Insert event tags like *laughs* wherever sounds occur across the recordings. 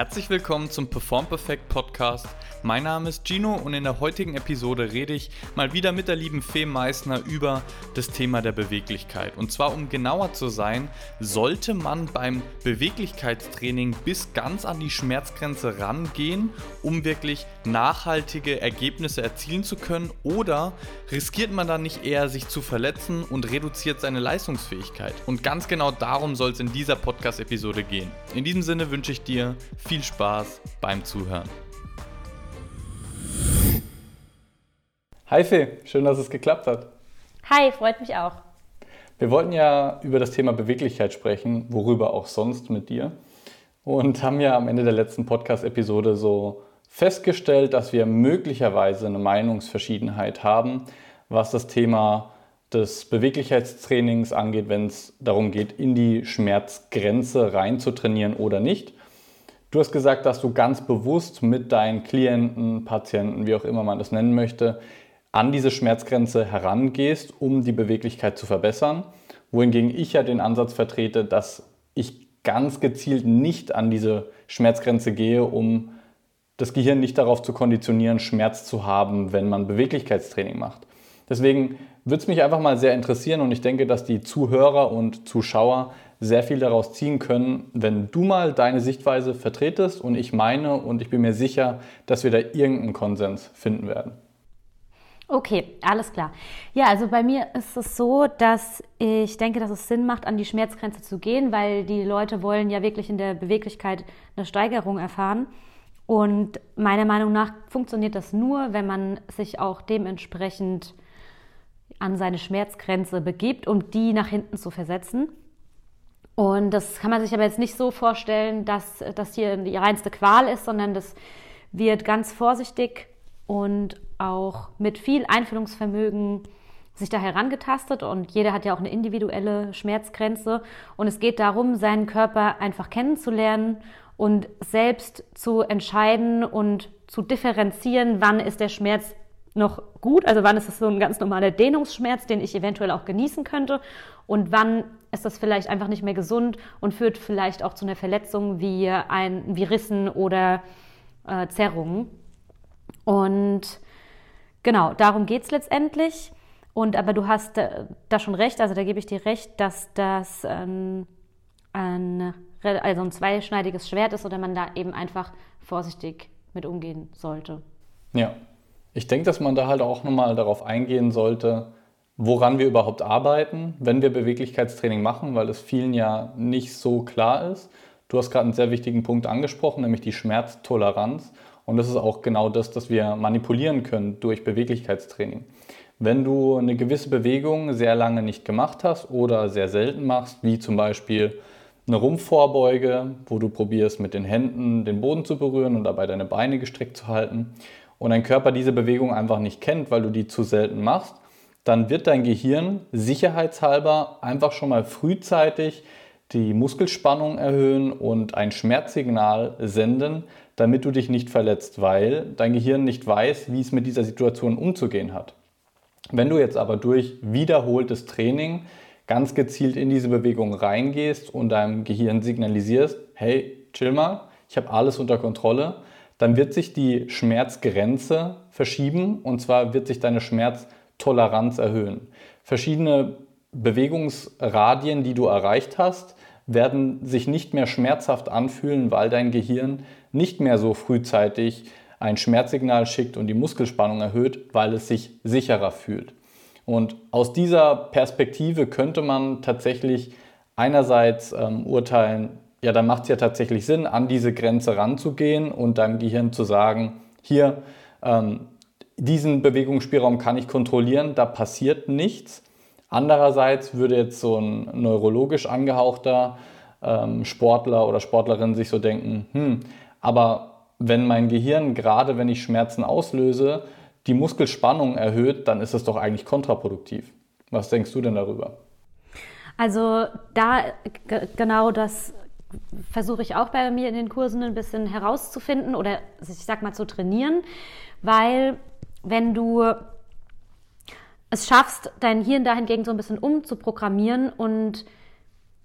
Herzlich willkommen zum Perform Perfect Podcast. Mein Name ist Gino und in der heutigen Episode rede ich mal wieder mit der lieben Fee Meissner über das Thema der Beweglichkeit. Und zwar, um genauer zu sein, sollte man beim Beweglichkeitstraining bis ganz an die Schmerzgrenze rangehen, um wirklich nachhaltige Ergebnisse erzielen zu können? Oder riskiert man dann nicht eher, sich zu verletzen und reduziert seine Leistungsfähigkeit? Und ganz genau darum soll es in dieser Podcast-Episode gehen. In diesem Sinne wünsche ich dir viel Spaß beim Zuhören. Hi Fee, schön, dass es geklappt hat. Hi, freut mich auch. Wir wollten ja über das Thema Beweglichkeit sprechen, worüber auch sonst mit dir. Und haben ja am Ende der letzten Podcast-Episode so festgestellt, dass wir möglicherweise eine Meinungsverschiedenheit haben, was das Thema des Beweglichkeitstrainings angeht, wenn es darum geht, in die Schmerzgrenze rein zu trainieren oder nicht. Du hast gesagt, dass du ganz bewusst mit deinen Klienten, Patienten, wie auch immer man das nennen möchte, an diese Schmerzgrenze herangehst, um die Beweglichkeit zu verbessern. Wohingegen ich ja den Ansatz vertrete, dass ich ganz gezielt nicht an diese Schmerzgrenze gehe, um das Gehirn nicht darauf zu konditionieren, Schmerz zu haben, wenn man Beweglichkeitstraining macht. Deswegen würde es mich einfach mal sehr interessieren und ich denke, dass die Zuhörer und Zuschauer sehr viel daraus ziehen können, wenn du mal deine Sichtweise vertretest und ich meine und ich bin mir sicher, dass wir da irgendeinen Konsens finden werden. Okay, alles klar. Ja, also bei mir ist es so, dass ich denke, dass es Sinn macht, an die Schmerzgrenze zu gehen, weil die Leute wollen ja wirklich in der Beweglichkeit eine Steigerung erfahren. Und meiner Meinung nach funktioniert das nur, wenn man sich auch dementsprechend an seine Schmerzgrenze begibt, um die nach hinten zu versetzen. Und das kann man sich aber jetzt nicht so vorstellen, dass das hier die reinste Qual ist, sondern das wird ganz vorsichtig und auch mit viel Einfühlungsvermögen sich da herangetastet und jeder hat ja auch eine individuelle Schmerzgrenze und es geht darum, seinen Körper einfach kennenzulernen und selbst zu entscheiden und zu differenzieren, wann ist der Schmerz noch gut, also wann ist es so ein ganz normaler Dehnungsschmerz, den ich eventuell auch genießen könnte und wann ist das vielleicht einfach nicht mehr gesund und führt vielleicht auch zu einer Verletzung wie, ein, wie Rissen oder äh, Zerrungen. Und genau, darum geht es letztendlich. Und aber du hast äh, da schon recht, also da gebe ich dir recht, dass das ähm, ein, also ein zweischneidiges Schwert ist oder man da eben einfach vorsichtig mit umgehen sollte. Ja, ich denke, dass man da halt auch nochmal darauf eingehen sollte, woran wir überhaupt arbeiten, wenn wir Beweglichkeitstraining machen, weil es vielen ja nicht so klar ist. Du hast gerade einen sehr wichtigen Punkt angesprochen, nämlich die Schmerztoleranz. Und das ist auch genau das, das wir manipulieren können durch Beweglichkeitstraining. Wenn du eine gewisse Bewegung sehr lange nicht gemacht hast oder sehr selten machst, wie zum Beispiel eine Rumpfvorbeuge, wo du probierst mit den Händen den Boden zu berühren und dabei deine Beine gestreckt zu halten und dein Körper diese Bewegung einfach nicht kennt, weil du die zu selten machst, dann wird dein Gehirn sicherheitshalber einfach schon mal frühzeitig die Muskelspannung erhöhen und ein Schmerzsignal senden, damit du dich nicht verletzt, weil dein Gehirn nicht weiß, wie es mit dieser Situation umzugehen hat. Wenn du jetzt aber durch wiederholtes Training ganz gezielt in diese Bewegung reingehst und deinem Gehirn signalisierst, hey, chill mal, ich habe alles unter Kontrolle, dann wird sich die Schmerzgrenze verschieben und zwar wird sich deine Schmerzgrenze Toleranz erhöhen. Verschiedene Bewegungsradien, die du erreicht hast, werden sich nicht mehr schmerzhaft anfühlen, weil dein Gehirn nicht mehr so frühzeitig ein Schmerzsignal schickt und die Muskelspannung erhöht, weil es sich sicherer fühlt. Und aus dieser Perspektive könnte man tatsächlich einerseits ähm, urteilen, ja, dann macht es ja tatsächlich Sinn, an diese Grenze ranzugehen und deinem Gehirn zu sagen, hier, ähm, diesen Bewegungsspielraum kann ich kontrollieren, da passiert nichts. Andererseits würde jetzt so ein neurologisch angehauchter ähm, Sportler oder Sportlerin sich so denken, hm, aber wenn mein Gehirn, gerade wenn ich Schmerzen auslöse, die Muskelspannung erhöht, dann ist es doch eigentlich kontraproduktiv. Was denkst du denn darüber? Also da genau das versuche ich auch bei mir in den Kursen ein bisschen herauszufinden oder ich sag mal zu trainieren, weil wenn du es schaffst, dein Hirn dahingegen so ein bisschen umzuprogrammieren und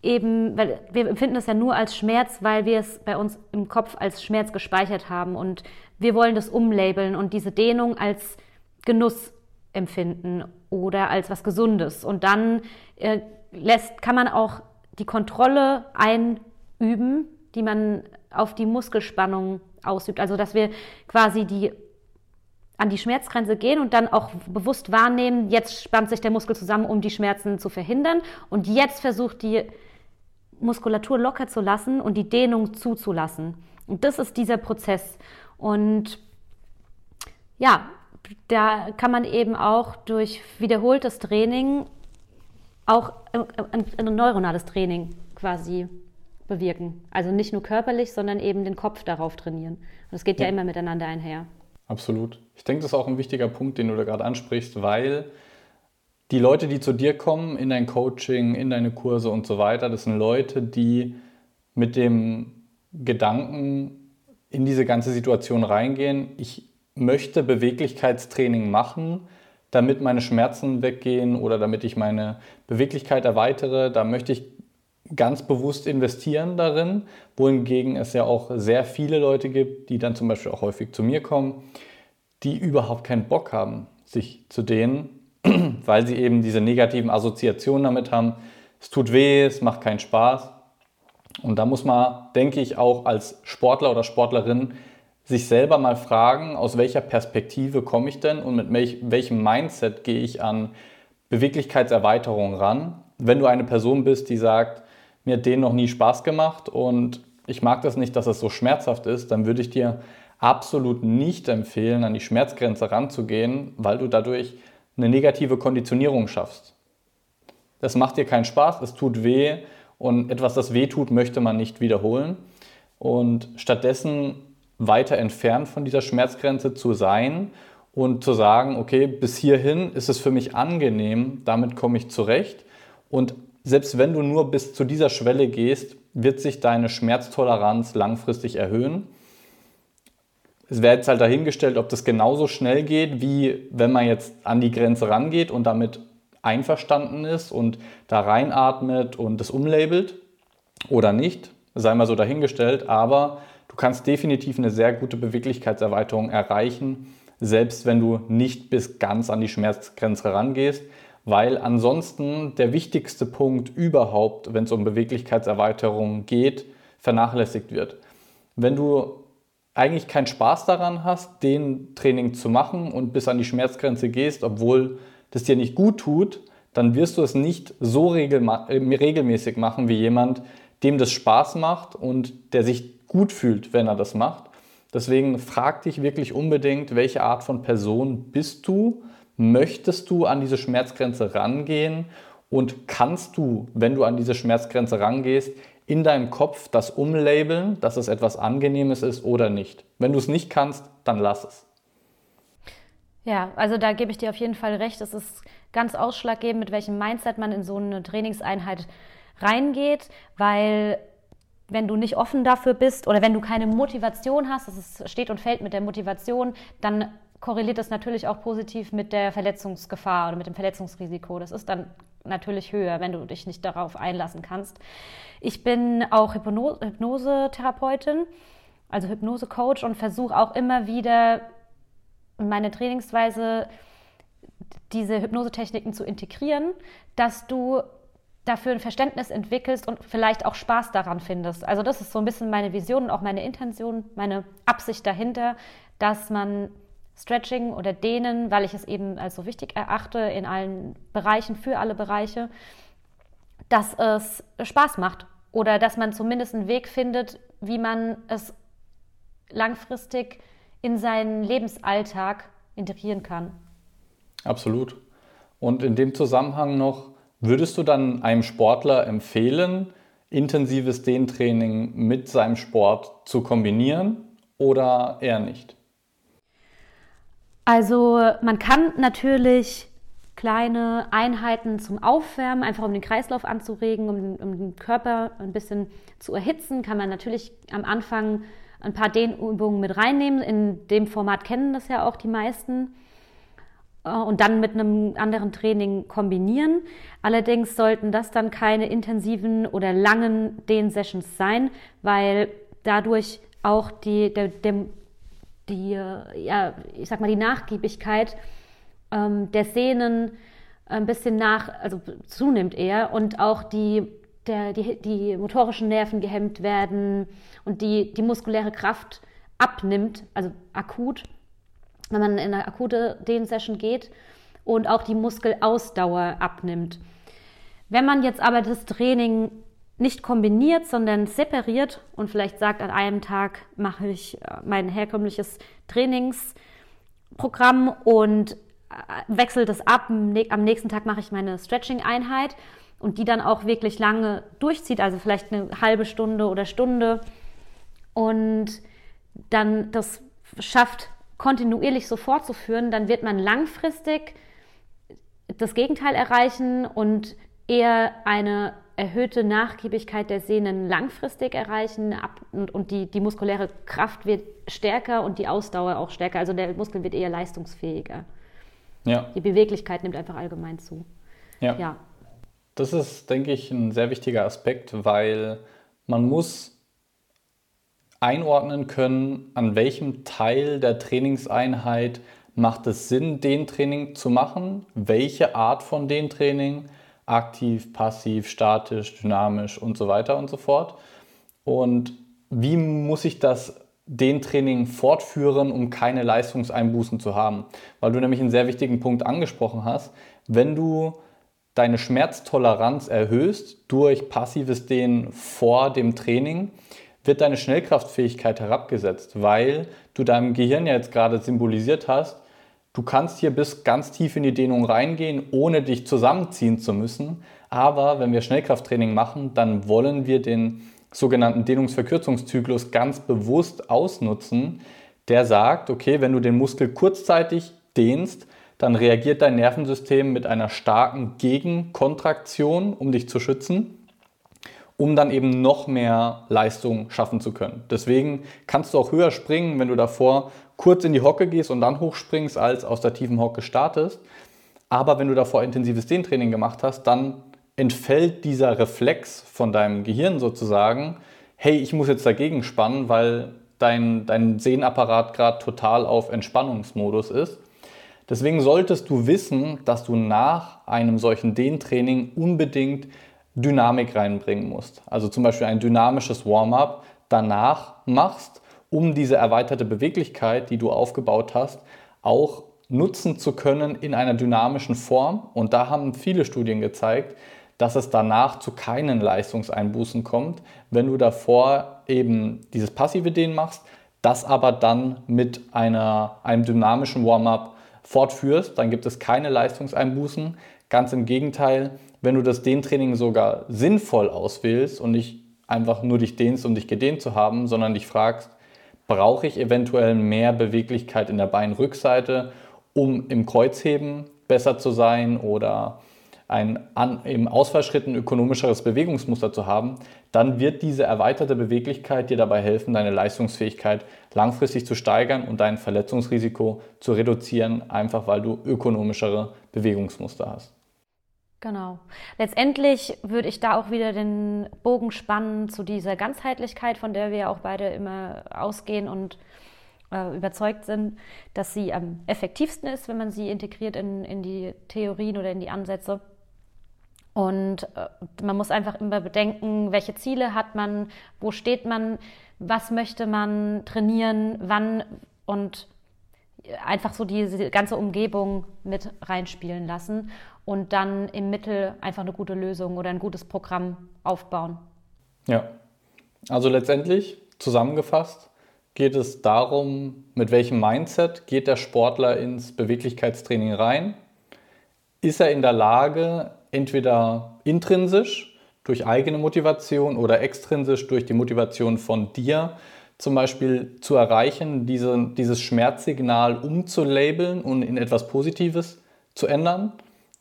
eben, weil wir empfinden es ja nur als Schmerz, weil wir es bei uns im Kopf als Schmerz gespeichert haben und wir wollen das umlabeln und diese Dehnung als Genuss empfinden oder als was Gesundes. Und dann äh, lässt, kann man auch die Kontrolle einüben, die man auf die Muskelspannung ausübt. Also dass wir quasi die an die Schmerzgrenze gehen und dann auch bewusst wahrnehmen, jetzt spannt sich der Muskel zusammen, um die Schmerzen zu verhindern. Und jetzt versucht die Muskulatur locker zu lassen und die Dehnung zuzulassen. Und das ist dieser Prozess. Und ja, da kann man eben auch durch wiederholtes Training auch ein, ein neuronales Training quasi bewirken. Also nicht nur körperlich, sondern eben den Kopf darauf trainieren. Und das geht ja, ja immer miteinander einher. Absolut. Ich denke, das ist auch ein wichtiger Punkt, den du da gerade ansprichst, weil die Leute, die zu dir kommen, in dein Coaching, in deine Kurse und so weiter, das sind Leute, die mit dem Gedanken in diese ganze Situation reingehen, ich möchte Beweglichkeitstraining machen, damit meine Schmerzen weggehen oder damit ich meine Beweglichkeit erweitere. Da möchte ich ganz bewusst investieren darin, wohingegen es ja auch sehr viele Leute gibt, die dann zum Beispiel auch häufig zu mir kommen, die überhaupt keinen Bock haben, sich zu dehnen, *clears throat* weil sie eben diese negativen Assoziationen damit haben. Es tut weh, es macht keinen Spaß. Und da muss man, denke ich, auch als Sportler oder Sportlerin sich selber mal fragen, aus welcher Perspektive komme ich denn und mit welchem Mindset gehe ich an Beweglichkeitserweiterung ran. Wenn du eine Person bist, die sagt, mir hat den noch nie Spaß gemacht und ich mag das nicht, dass es so schmerzhaft ist, dann würde ich dir absolut nicht empfehlen, an die Schmerzgrenze ranzugehen, weil du dadurch eine negative Konditionierung schaffst. Das macht dir keinen Spaß, es tut weh und etwas, das weh tut, möchte man nicht wiederholen. Und stattdessen weiter entfernt von dieser Schmerzgrenze zu sein und zu sagen, okay, bis hierhin ist es für mich angenehm, damit komme ich zurecht. Und selbst wenn du nur bis zu dieser Schwelle gehst, wird sich deine Schmerztoleranz langfristig erhöhen. Es wäre jetzt halt dahingestellt, ob das genauso schnell geht, wie wenn man jetzt an die Grenze rangeht und damit einverstanden ist und da reinatmet und das umlabelt oder nicht. Sei mal so dahingestellt, aber Du kannst definitiv eine sehr gute Beweglichkeitserweiterung erreichen, selbst wenn du nicht bis ganz an die Schmerzgrenze rangehst, weil ansonsten der wichtigste Punkt überhaupt, wenn es um Beweglichkeitserweiterung geht, vernachlässigt wird. Wenn du eigentlich keinen Spaß daran hast, den Training zu machen und bis an die Schmerzgrenze gehst, obwohl das dir nicht gut tut, dann wirst du es nicht so regelmäßig machen wie jemand, dem das Spaß macht und der sich gut fühlt, wenn er das macht. Deswegen frag dich wirklich unbedingt, welche Art von Person bist du? Möchtest du an diese Schmerzgrenze rangehen? Und kannst du, wenn du an diese Schmerzgrenze rangehst, in deinem Kopf das umlabeln, dass es etwas Angenehmes ist oder nicht? Wenn du es nicht kannst, dann lass es. Ja, also da gebe ich dir auf jeden Fall recht. Es ist ganz ausschlaggebend, mit welchem Mindset man in so eine Trainingseinheit reingeht, weil wenn du nicht offen dafür bist oder wenn du keine Motivation hast, das steht und fällt mit der Motivation, dann korreliert das natürlich auch positiv mit der Verletzungsgefahr oder mit dem Verletzungsrisiko. Das ist dann natürlich höher, wenn du dich nicht darauf einlassen kannst. Ich bin auch Hypnosetherapeutin, also Hypnosecoach und versuche auch immer wieder meine Trainingsweise diese Hypnosetechniken zu integrieren, dass du dafür ein Verständnis entwickelst und vielleicht auch Spaß daran findest. Also das ist so ein bisschen meine Vision und auch meine Intention, meine Absicht dahinter, dass man Stretching oder Dehnen, weil ich es eben als so wichtig erachte in allen Bereichen, für alle Bereiche, dass es Spaß macht oder dass man zumindest einen Weg findet, wie man es langfristig in seinen Lebensalltag integrieren kann. Absolut. Und in dem Zusammenhang noch, Würdest du dann einem Sportler empfehlen, intensives Dehntraining mit seinem Sport zu kombinieren oder eher nicht? Also man kann natürlich kleine Einheiten zum Aufwärmen, einfach um den Kreislauf anzuregen, um, um, den Körper ein bisschen zu erhitzen, kann man natürlich am Anfang ein paar Dehnübungen mit reinnehmen. In dem Format kennen das ja auch die meisten. äh, und dann mit einem anderen Training kombinieren. Allerdings sollten das dann keine intensiven oder langen Dehn-Sessions sein, weil dadurch auch die, der, der, die, ja, ich sag mal, die Nachgiebigkeit ähm, der Sehnen ein bisschen nach, also zunimmt eher und auch die, der, die, die motorischen Nerven gehemmt werden und die, die muskuläre Kraft abnimmt, also akut, wenn man in eine akute Dehn-Session geht und auch die Muskelausdauer abnimmt. Wenn man jetzt aber das Training nicht kombiniert, sondern separiert und vielleicht sagt, an einem Tag mache ich äh, mein herkömmliches Trainingsprogramm und äh, wechsle das ab, am nächsten Tag mache ich meine Stretching-Einheit und die dann auch wirklich lange durchzieht, also vielleicht eine halbe Stunde oder Stunde. Und dann das schafft, kontinuierlich so fortzuführen, dann wird man langfristig das Gegenteil erreichen und eher eine erhöhte Nachgiebigkeit der Sehnen langfristig erreichen und, und die, die muskuläre Kraft wird stärker und die Ausdauer auch stärker. Also der Muskel wird eher leistungsfähiger. Ja. Die Beweglichkeit nimmt einfach allgemein zu. Ja. ja. Das ist, denke ich, ein sehr wichtiger Aspekt, weil man muss einordnen können, an welchem Teil der Trainingseinheit macht es Sinn, den Training zu machen, welche Art von den Training, aktiv, passiv, statisch, dynamisch und so weiter und so fort. Und wie muss ich das den Training fortführen, um keine Leistungseinbußen zu haben? Weil du nämlich einen sehr wichtigen Punkt angesprochen hast. Wenn du deine Schmerztoleranz erhöhst durch passives Dehnen vor dem Training, wird deine Schnellkraftfähigkeit herabgesetzt, weil du deinem Gehirn ja jetzt gerade symbolisiert hast, du kannst hier bis ganz tief in die Dehnung reingehen, ohne dich zusammenziehen zu müssen. Aber wenn wir Schnellkrafttraining machen, dann wollen wir den sogenannten Dehnungsverkürzungszyklus ganz bewusst ausnutzen, der sagt, okay, wenn du den Muskel kurzzeitig dehnst, dann reagiert dein Nervensystem mit einer starken Gegenkontraktion, um dich zu schützen um dann eben noch mehr Leistung schaffen zu können. Deswegen kannst du auch höher springen, wenn du davor kurz in die Hocke gehst und dann hochspringst, als aus der tiefen Hocke startest. Aber wenn du davor intensives Dehntraining gemacht hast, dann entfällt dieser Reflex von deinem Gehirn sozusagen, hey, ich muss jetzt dagegen spannen, weil dein, dein Sehnapparat gerade total auf Entspannungsmodus ist. Deswegen solltest du wissen, dass du nach einem solchen Dehntraining unbedingt Dynamik reinbringen musst. Also zum Beispiel ein dynamisches Warm-up danach machst, um diese erweiterte Beweglichkeit, die du aufgebaut hast, auch nutzen zu können in einer dynamischen Form. Und da haben viele Studien gezeigt, dass es danach zu keinen Leistungseinbußen kommt, wenn du davor eben dieses passive Dehnen machst, das aber dann mit einer, einem dynamischen Warm-up fortführst, dann gibt es keine Leistungseinbußen. Ganz im Gegenteil, wenn du das Dehntraining sogar sinnvoll auswählst und nicht einfach nur dich dehnst, um dich gedehnt zu haben, sondern dich fragst, brauche ich eventuell mehr Beweglichkeit in der Beinrückseite, um im Kreuzheben besser zu sein oder ein an, im Ausfallschritt ein ökonomischeres Bewegungsmuster zu haben, dann wird diese erweiterte Beweglichkeit dir dabei helfen, deine Leistungsfähigkeit langfristig zu steigern und dein Verletzungsrisiko zu reduzieren, einfach weil du ökonomischere Bewegungsmuster hast. Genau. Letztendlich würde ich da auch wieder den Bogen spannen zu dieser Ganzheitlichkeit, von der wir ja auch beide immer ausgehen und äh, überzeugt sind, dass sie am effektivsten ist, wenn man sie integriert in, in die Theorien oder in die Ansätze. Und äh, man muss einfach immer bedenken, welche Ziele hat man, wo steht man, was möchte man trainieren, wann und einfach so diese ganze Umgebung mit reinspielen lassen und dann im Mittel einfach eine gute Lösung oder ein gutes Programm aufbauen. Ja, also letztendlich zusammengefasst geht es darum, mit welchem Mindset geht der Sportler ins Beweglichkeitstraining rein? Ist er in der Lage, entweder intrinsisch durch eigene Motivation oder extrinsisch durch die Motivation von dir, zum Beispiel zu erreichen, diese, dieses Schmerzsignal umzulabeln und in etwas Positives zu ändern?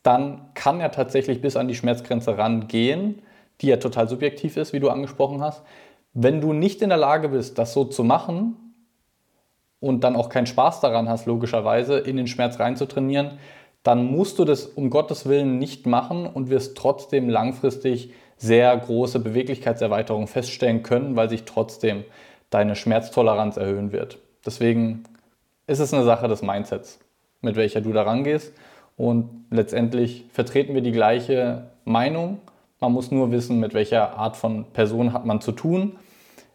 dann kann er tatsächlich bis an die Schmerzgrenze rangehen, die ja total subjektiv ist, wie du angesprochen hast. Wenn du nicht in der Lage bist, das so zu machen und dann auch keinen Spaß daran hast, logischerweise in den Schmerz reinzutrainieren, dann musst du das um Gottes Willen nicht machen und wirst trotzdem langfristig sehr große Beweglichkeitserweiterungen feststellen können, weil sich trotzdem deine Schmerztoleranz erhöhen wird. Deswegen ist es eine Sache des Mindsets, mit welcher du da rangehst. Und letztendlich vertreten wir die gleiche Meinung. Man muss nur wissen, mit welcher Art von Person hat man zu tun.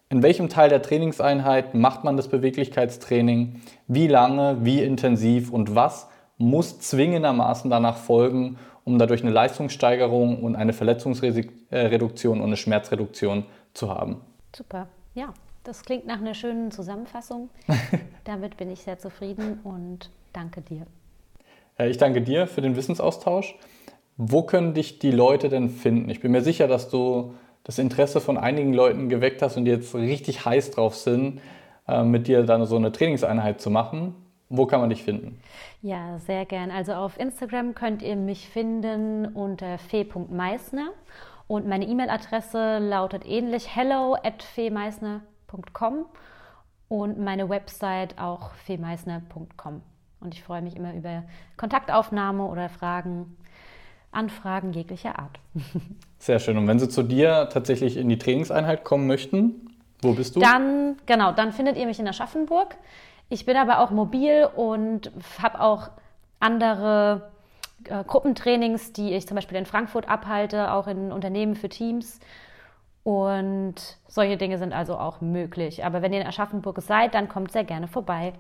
In welchem Teil der Trainingseinheit macht man das Beweglichkeitstraining? Wie lange, wie intensiv und was muss zwingendermaßen danach folgen, um dadurch eine Leistungssteigerung und eine Verletzungsreduktion und eine Schmerzreduktion zu haben. Super, ja, das klingt nach einer schönen Zusammenfassung. *laughs* Damit bin ich sehr zufrieden und danke dir. Ich danke dir für den Wissensaustausch. Wo können dich die Leute denn finden? Ich bin mir sicher, dass du das Interesse von einigen Leuten geweckt hast und die jetzt richtig heiß drauf sind, äh, mit dir dann so eine Trainingseinheit zu machen. Wo kann man dich finden? Ja, sehr gern. Also auf Instagram könnt ihr mich finden unter fe.meisner und meine E-Mail-Adresse lautet ähnlich hello at femeisner.com und meine Website auch femeisner.com. Und ich freue mich immer über Kontaktaufnahme oder Fragen, Anfragen jeglicher Art. *laughs* Sehr schön. Und wenn Sie zu dir tatsächlich in die Trainingseinheit kommen möchten, wo bist du? Dann, genau, dann findet ihr mich in Aschaffenburg. Ich bin aber auch mobil und habe auch andere äh, Gruppentrainings, die ich zum Beispiel in Frankfurt abhalte, auch in Unternehmen für Teams. Und solche Dinge sind also auch möglich. Aber wenn ihr in Aschaffenburg seid, dann kommt sehr gerne vorbei.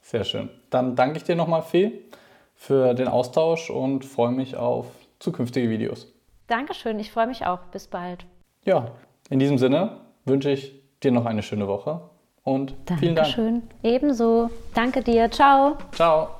Sehr schön. Dann danke ich dir nochmal, Fee, für den Austausch und freue mich auf zukünftige Videos. Dankeschön, ich freue mich auch. Bis bald. Ja, in diesem Sinne wünsche ich dir noch eine schöne Woche und Dankeschön. vielen Dank. Dankeschön. Ebenso. Danke dir. Ciao. Ciao.